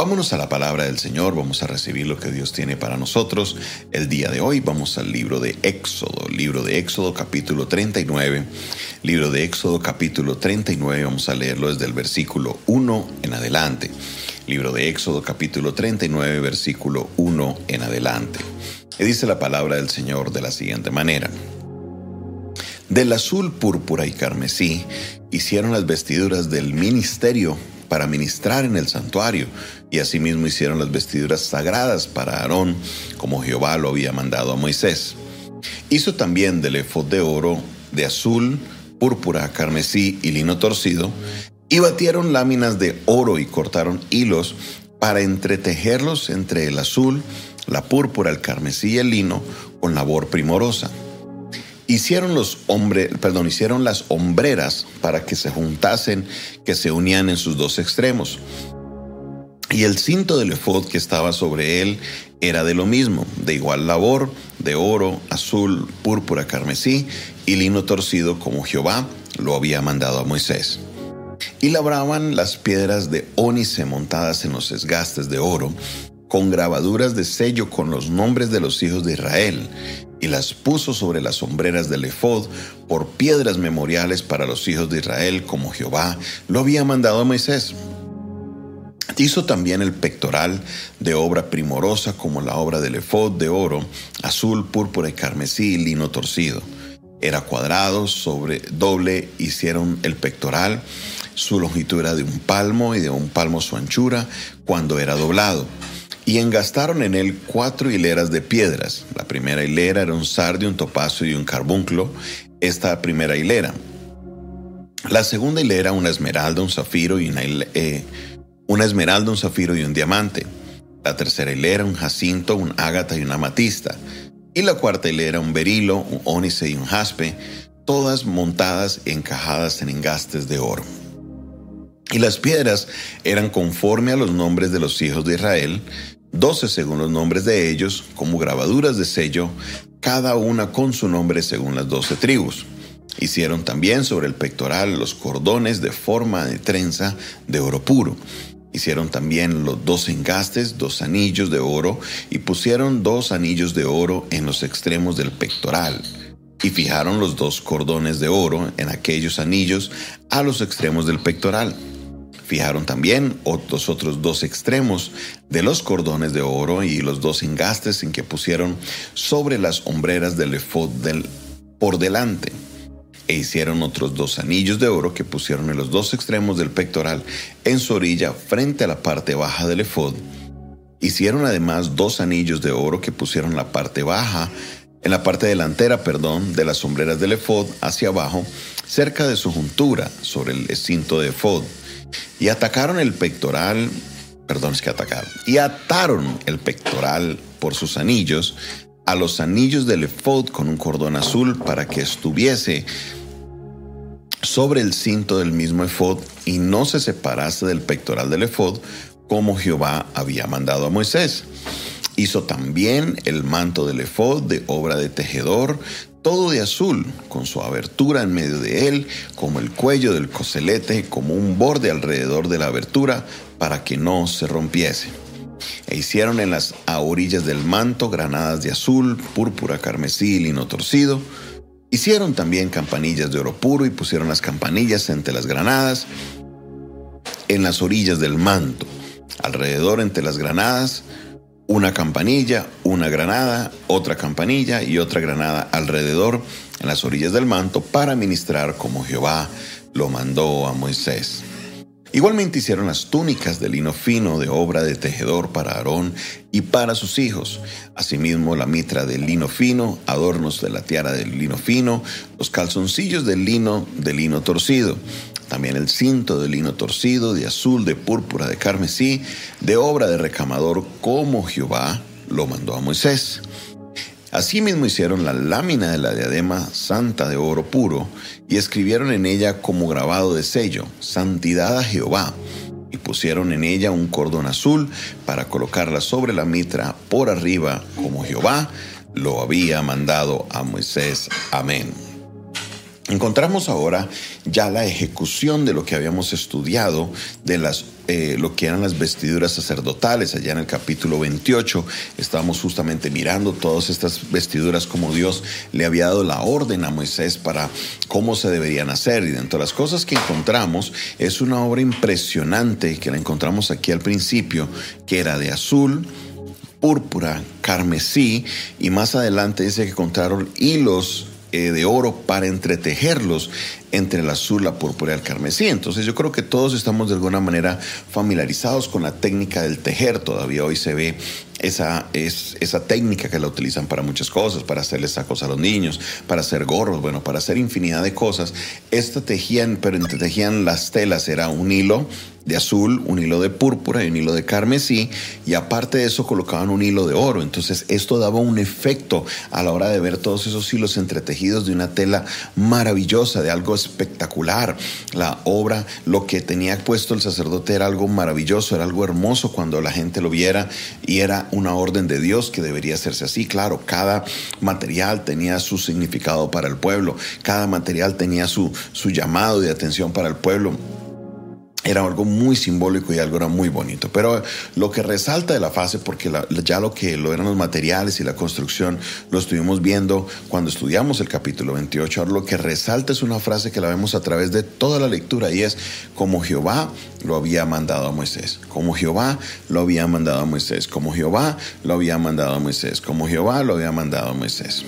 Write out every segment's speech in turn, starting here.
Vámonos a la palabra del Señor, vamos a recibir lo que Dios tiene para nosotros. El día de hoy vamos al libro de Éxodo, libro de Éxodo capítulo 39. Libro de Éxodo capítulo 39, vamos a leerlo desde el versículo 1 en adelante. Libro de Éxodo capítulo 39, versículo 1 en adelante. Y dice la palabra del Señor de la siguiente manera. Del azul, púrpura y carmesí hicieron las vestiduras del ministerio para ministrar en el santuario, y asimismo hicieron las vestiduras sagradas para Aarón, como Jehová lo había mandado a Moisés. Hizo también del efod de oro, de azul, púrpura, carmesí y lino torcido, y batieron láminas de oro y cortaron hilos para entretejerlos entre el azul, la púrpura, el carmesí y el lino con labor primorosa. Hicieron los perdón, hicieron las hombreras para que se juntasen, que se unían en sus dos extremos. Y el cinto del efod que estaba sobre él era de lo mismo, de igual labor, de oro, azul, púrpura, carmesí y lino torcido como Jehová lo había mandado a Moisés. Y labraban las piedras de ónice montadas en los esgastes de oro, con grabaduras de sello con los nombres de los hijos de Israel, y las puso sobre las sombreras del efod por piedras memoriales para los hijos de Israel, como Jehová lo había mandado a Moisés. Hizo también el pectoral de obra primorosa como la obra del efod de oro, azul, púrpura y carmesí y lino torcido. Era cuadrado, sobre doble hicieron el pectoral, su longitud era de un palmo y de un palmo su anchura cuando era doblado y engastaron en él cuatro hileras de piedras. La primera hilera era un sardio, un topazo y un carbunclo. Esta primera hilera. La segunda hilera una esmeralda, un zafiro y una, eh, una esmeralda, un zafiro y un diamante. La tercera hilera un jacinto, un ágata y una amatista. Y la cuarta hilera un berilo, un ónice y un jaspe, todas montadas y encajadas en engastes de oro. Y las piedras eran conforme a los nombres de los hijos de Israel, doce según los nombres de ellos, como grabaduras de sello, cada una con su nombre según las doce tribus. Hicieron también sobre el pectoral los cordones de forma de trenza de oro puro. Hicieron también los dos engastes, dos anillos de oro, y pusieron dos anillos de oro en los extremos del pectoral. Y fijaron los dos cordones de oro en aquellos anillos a los extremos del pectoral. Fijaron también los otros dos extremos de los cordones de oro y los dos engastes en que pusieron sobre las hombreras del efod del, por delante. E hicieron otros dos anillos de oro que pusieron en los dos extremos del pectoral en su orilla frente a la parte baja del efod. Hicieron además dos anillos de oro que pusieron en la parte baja, en la parte delantera, perdón, de las sombreras del efod hacia abajo, cerca de su juntura, sobre el cinto de efod y atacaron el pectoral, perdón, es que atacaron, y ataron el pectoral por sus anillos a los anillos del efod con un cordón azul para que estuviese sobre el cinto del mismo efod y no se separase del pectoral del efod como Jehová había mandado a Moisés. Hizo también el manto del efod de obra de tejedor todo de azul, con su abertura en medio de él, como el cuello del coselete, como un borde alrededor de la abertura, para que no se rompiese. E hicieron en las orillas del manto granadas de azul, púrpura, carmesí y lino torcido. Hicieron también campanillas de oro puro y pusieron las campanillas entre las granadas en las orillas del manto. Alrededor entre las granadas una campanilla, una granada, otra campanilla y otra granada alrededor en las orillas del manto para ministrar como Jehová lo mandó a Moisés. Igualmente hicieron las túnicas de lino fino de obra de tejedor para Aarón y para sus hijos. Asimismo la mitra de lino fino, adornos de la tiara de lino fino, los calzoncillos de lino de lino torcido, también el cinto de lino torcido, de azul, de púrpura, de carmesí, de obra de recamador, como Jehová lo mandó a Moisés. Asimismo hicieron la lámina de la diadema santa de oro puro y escribieron en ella como grabado de sello, Santidad a Jehová, y pusieron en ella un cordón azul para colocarla sobre la mitra por arriba, como Jehová lo había mandado a Moisés. Amén. Encontramos ahora ya la ejecución de lo que habíamos estudiado de las eh, lo que eran las vestiduras sacerdotales allá en el capítulo 28 estábamos justamente mirando todas estas vestiduras como Dios le había dado la orden a Moisés para cómo se deberían hacer. Y dentro de las cosas que encontramos es una obra impresionante que la encontramos aquí al principio que era de azul púrpura, carmesí y más adelante dice que encontraron hilos de oro para entretejerlos entre el azul, la púrpura y el carmesí. Entonces yo creo que todos estamos de alguna manera familiarizados con la técnica del tejer. Todavía hoy se ve esa, es, esa técnica que la utilizan para muchas cosas, para hacerles sacos a los niños, para hacer gorros, bueno, para hacer infinidad de cosas. Esta tejían, pero entretejían las telas, era un hilo de azul, un hilo de púrpura y un hilo de carmesí, y aparte de eso colocaban un hilo de oro. Entonces esto daba un efecto a la hora de ver todos esos hilos entretejidos de una tela maravillosa, de algo espectacular. La obra, lo que tenía puesto el sacerdote era algo maravilloso, era algo hermoso cuando la gente lo viera y era una orden de Dios que debería hacerse así. Claro, cada material tenía su significado para el pueblo, cada material tenía su, su llamado de atención para el pueblo era algo muy simbólico y algo era muy bonito. Pero lo que resalta de la fase, porque ya lo que lo eran los materiales y la construcción lo estuvimos viendo cuando estudiamos el capítulo 28, ahora lo que resalta es una frase que la vemos a través de toda la lectura y es como Jehová lo había mandado a Moisés, como Jehová lo había mandado a Moisés, como Jehová lo había mandado a Moisés, como Jehová lo había mandado a Moisés.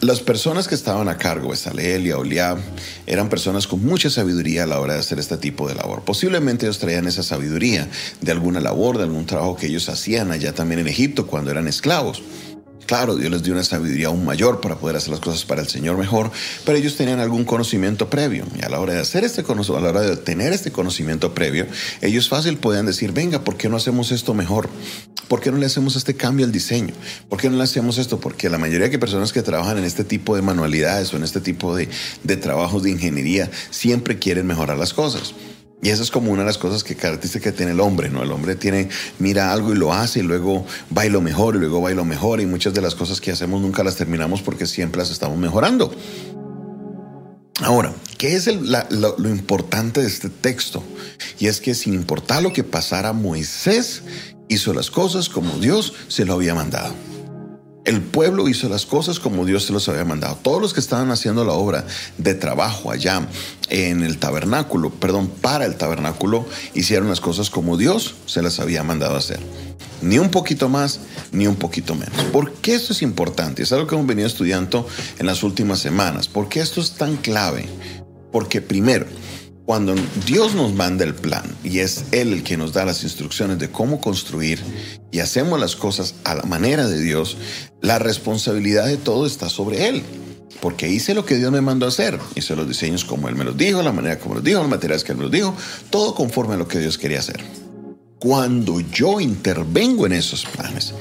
Las personas que estaban a cargo, Besaleel y Oliab, eran personas con mucha sabiduría a la hora de hacer este tipo de labor. Posiblemente ellos traían esa sabiduría de alguna labor, de algún trabajo que ellos hacían allá también en Egipto cuando eran esclavos. Claro, Dios les dio una sabiduría aún mayor para poder hacer las cosas para el Señor mejor, pero ellos tenían algún conocimiento previo. Y a la hora de hacer este a la hora de tener este conocimiento previo, ellos fácil podían decir, venga, ¿por qué no hacemos esto mejor? ¿Por qué no le hacemos este cambio al diseño? ¿Por qué no le hacemos esto? Porque la mayoría de personas que trabajan en este tipo de manualidades o en este tipo de, de trabajos de ingeniería siempre quieren mejorar las cosas. Y eso es como una de las cosas que caracteriza que tiene el hombre, ¿no? El hombre tiene, mira algo y lo hace y luego va y lo mejor y luego va y lo mejor y muchas de las cosas que hacemos nunca las terminamos porque siempre las estamos mejorando. Ahora, ¿qué es lo, lo importante de este texto? Y es que sin importar lo que pasara, Moisés hizo las cosas como Dios se lo había mandado. El pueblo hizo las cosas como Dios se los había mandado. Todos los que estaban haciendo la obra de trabajo allá en el tabernáculo, perdón, para el tabernáculo, hicieron las cosas como Dios se las había mandado hacer. Ni un poquito más, ni un poquito menos. ¿Por qué esto es importante? Es algo que hemos venido estudiando en las últimas semanas. ¿Por qué esto es tan clave? Porque primero, cuando Dios nos manda el plan y es Él el que nos da las instrucciones de cómo construir y hacemos las cosas a la manera de Dios, la responsabilidad de todo está sobre Él. Porque hice lo que Dios me mandó hacer. Hice los diseños como Él me los dijo, la manera como los dijo, los materiales que Él me los dijo, todo conforme a lo que Dios quería hacer. Cuando yo intervengo en esos planes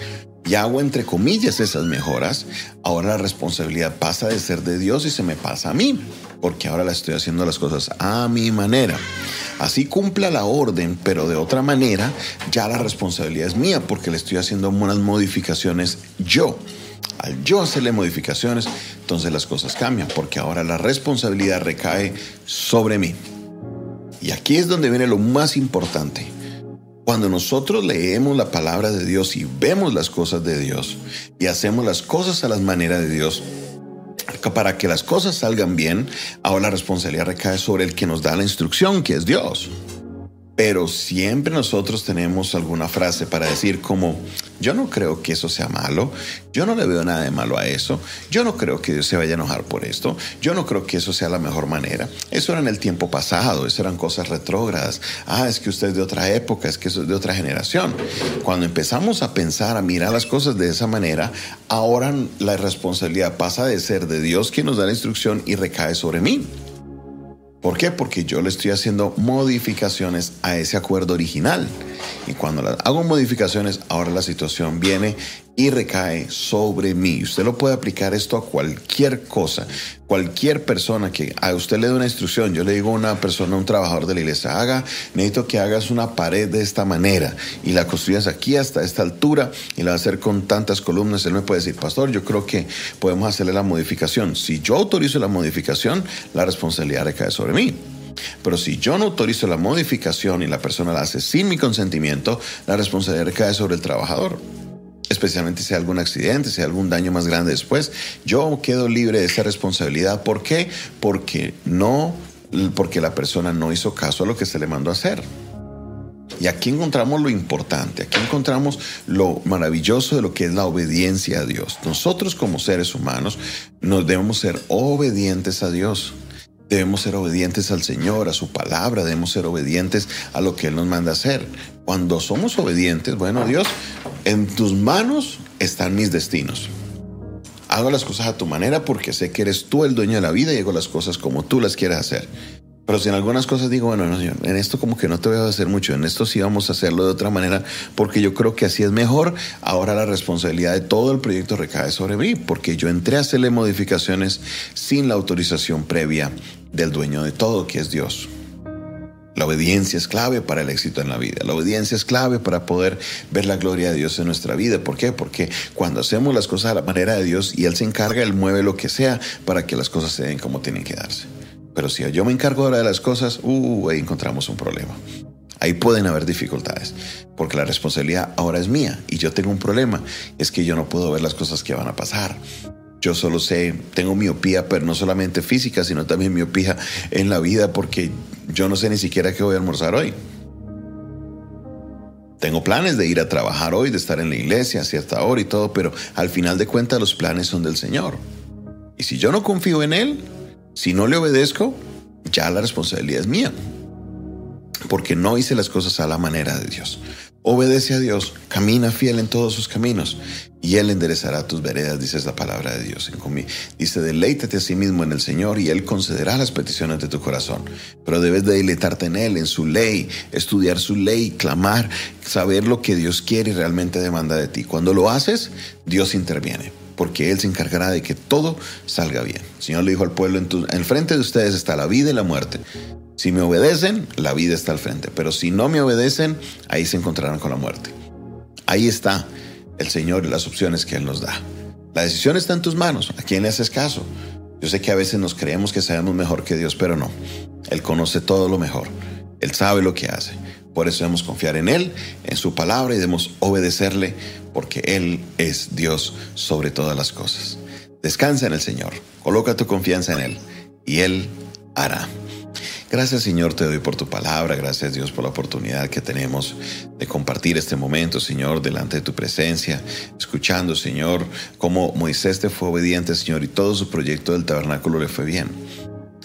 y hago entre comillas esas mejoras, ahora la responsabilidad pasa de ser de Dios y se me pasa a mí porque ahora la estoy haciendo las cosas a mi manera. Así cumpla la orden, pero de otra manera, ya la responsabilidad es mía, porque le estoy haciendo unas modificaciones yo. Al yo hacerle modificaciones, entonces las cosas cambian, porque ahora la responsabilidad recae sobre mí. Y aquí es donde viene lo más importante. Cuando nosotros leemos la palabra de Dios y vemos las cosas de Dios y hacemos las cosas a las maneras de Dios, para que las cosas salgan bien, ahora la responsabilidad recae sobre el que nos da la instrucción, que es Dios. Pero siempre nosotros tenemos alguna frase para decir como, yo no creo que eso sea malo, yo no le veo nada de malo a eso, yo no creo que Dios se vaya a enojar por esto, yo no creo que eso sea la mejor manera. Eso era en el tiempo pasado, eso eran cosas retrógradas. Ah, es que usted es de otra época, es que eso es de otra generación. Cuando empezamos a pensar, a mirar las cosas de esa manera, ahora la responsabilidad pasa de ser de Dios quien nos da la instrucción y recae sobre mí. ¿Por qué? Porque yo le estoy haciendo modificaciones a ese acuerdo original. Y cuando hago modificaciones, ahora la situación viene y recae sobre mí. Usted lo puede aplicar esto a cualquier cosa, cualquier persona que a usted le dé una instrucción. Yo le digo a una persona, un trabajador de la iglesia, haga, necesito que hagas una pared de esta manera y la construyas aquí hasta esta altura y la va a hacer con tantas columnas. Él me puede decir, pastor, yo creo que podemos hacerle la modificación. Si yo autorizo la modificación, la responsabilidad recae sobre mí. Pero si yo no autorizo la modificación y la persona la hace sin mi consentimiento, la responsabilidad recae sobre el trabajador especialmente si hay algún accidente, si hay algún daño más grande después, yo quedo libre de esa responsabilidad. ¿Por qué? Porque no, porque la persona no hizo caso a lo que se le mandó a hacer. Y aquí encontramos lo importante, aquí encontramos lo maravilloso de lo que es la obediencia a Dios. Nosotros como seres humanos nos debemos ser obedientes a Dios. Debemos ser obedientes al Señor, a su palabra, debemos ser obedientes a lo que Él nos manda hacer. Cuando somos obedientes, bueno, Dios, en tus manos están mis destinos. Hago las cosas a tu manera porque sé que eres tú el dueño de la vida y hago las cosas como tú las quieres hacer. Pero si en algunas cosas digo, bueno, no, señor, en esto como que no te voy a hacer mucho, en esto sí vamos a hacerlo de otra manera, porque yo creo que así es mejor, ahora la responsabilidad de todo el proyecto recae sobre mí, porque yo entré a hacerle modificaciones sin la autorización previa del dueño de todo, que es Dios. La obediencia es clave para el éxito en la vida. La obediencia es clave para poder ver la gloria de Dios en nuestra vida. ¿Por qué? Porque cuando hacemos las cosas a la manera de Dios y Él se encarga, Él mueve lo que sea para que las cosas se den como tienen que darse. Pero si yo me encargo ahora de las cosas, uh, ahí encontramos un problema. Ahí pueden haber dificultades, porque la responsabilidad ahora es mía y yo tengo un problema, es que yo no puedo ver las cosas que van a pasar. Yo solo sé, tengo miopía, pero no solamente física, sino también miopía en la vida porque yo no sé ni siquiera qué voy a almorzar hoy. Tengo planes de ir a trabajar hoy, de estar en la iglesia a cierta hora y todo, pero al final de cuentas los planes son del Señor. Y si yo no confío en Él, si no le obedezco, ya la responsabilidad es mía. Porque no hice las cosas a la manera de Dios. Obedece a Dios, camina fiel en todos sus caminos y Él enderezará tus veredas, dice la palabra de Dios. Dice, deleítate a sí mismo en el Señor y Él concederá las peticiones de tu corazón. Pero debes de deleitarte en Él, en su ley, estudiar su ley, clamar, saber lo que Dios quiere y realmente demanda de ti. Cuando lo haces, Dios interviene porque Él se encargará de que todo salga bien. El Señor le dijo al pueblo, en, en frente de ustedes está la vida y la muerte. Si me obedecen, la vida está al frente, pero si no me obedecen, ahí se encontrarán con la muerte. Ahí está el Señor y las opciones que Él nos da. La decisión está en tus manos. ¿A quién le haces caso? Yo sé que a veces nos creemos que sabemos mejor que Dios, pero no. Él conoce todo lo mejor. Él sabe lo que hace. Por eso debemos confiar en Él, en su palabra y debemos obedecerle, porque Él es Dios sobre todas las cosas. Descansa en el Señor, coloca tu confianza en Él y Él hará. Gracias Señor te doy por tu palabra, gracias Dios por la oportunidad que tenemos de compartir este momento, Señor, delante de tu presencia, escuchando, Señor, cómo Moisés te fue obediente, Señor, y todo su proyecto del tabernáculo le fue bien.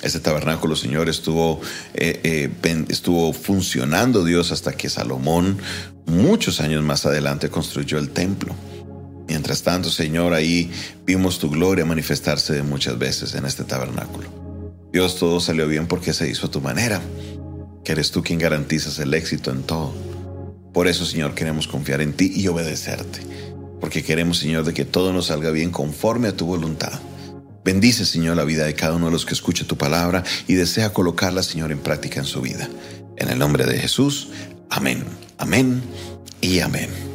Ese tabernáculo, Señor, estuvo, eh, eh, estuvo funcionando Dios hasta que Salomón, muchos años más adelante, construyó el templo. Mientras tanto, Señor, ahí vimos tu gloria manifestarse muchas veces en este tabernáculo. Dios, todo salió bien porque se hizo a tu manera, que eres tú quien garantizas el éxito en todo. Por eso, Señor, queremos confiar en ti y obedecerte, porque queremos, Señor, de que todo nos salga bien conforme a tu voluntad. Bendice, Señor, la vida de cada uno de los que escucha tu palabra y desea colocarla, Señor, en práctica en su vida. En el nombre de Jesús, amén, amén y amén.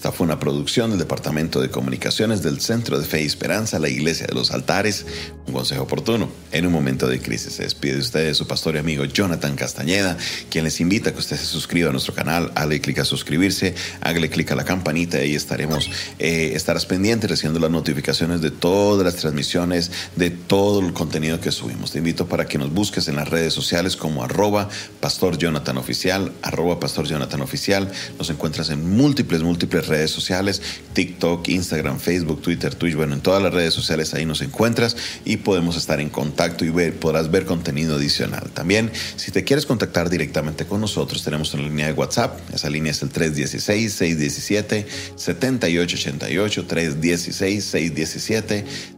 Esta fue una producción del Departamento de Comunicaciones del Centro de Fe y Esperanza, la Iglesia de los Altares, un consejo oportuno en un momento de crisis. Se despide de ustedes su pastor y amigo Jonathan Castañeda, quien les invita a que usted se suscriba a nuestro canal, hágale clic a suscribirse, hágale clic a la campanita y estaremos, eh, estarás pendiente recibiendo las notificaciones de todas las transmisiones, de todo el contenido que subimos. Te invito para que nos busques en las redes sociales como arroba pastor arroba pastor Jonathan Oficial. Nos encuentras en múltiples, múltiples redes sociales, TikTok, Instagram, Facebook, Twitter, Twitch, bueno, en todas las redes sociales ahí nos encuentras y podemos estar en contacto y ver, podrás ver contenido adicional. También, si te quieres contactar directamente con nosotros, tenemos una línea de WhatsApp, esa línea es el 316-617-7888,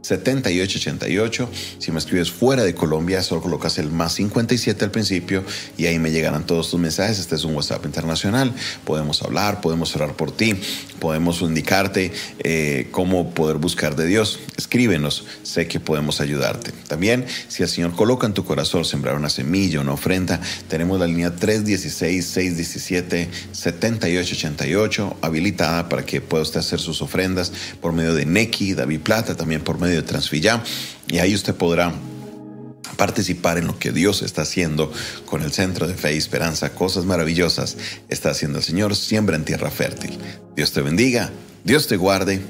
316-617-7888. Si me escribes fuera de Colombia, solo colocas el más 57 al principio y ahí me llegarán todos tus mensajes. Este es un WhatsApp internacional. Podemos hablar, podemos orar por ti, podemos indicarte eh, cómo poder buscar de Dios. Escríbenos, sé que podemos ayudarte. También, si el Señor coloca en tu corazón sembrar una semilla, una ofrenda, tenemos la línea 316-617-7888 habilitada para que pueda usted hacer sus ofrendas por medio de Neki, David Plata, también por medio de Transvilla. Y ahí usted podrá participar en lo que Dios está haciendo con el Centro de Fe y Esperanza. Cosas maravillosas está haciendo el Señor. Siembra en tierra fértil. Dios te bendiga, Dios te guarde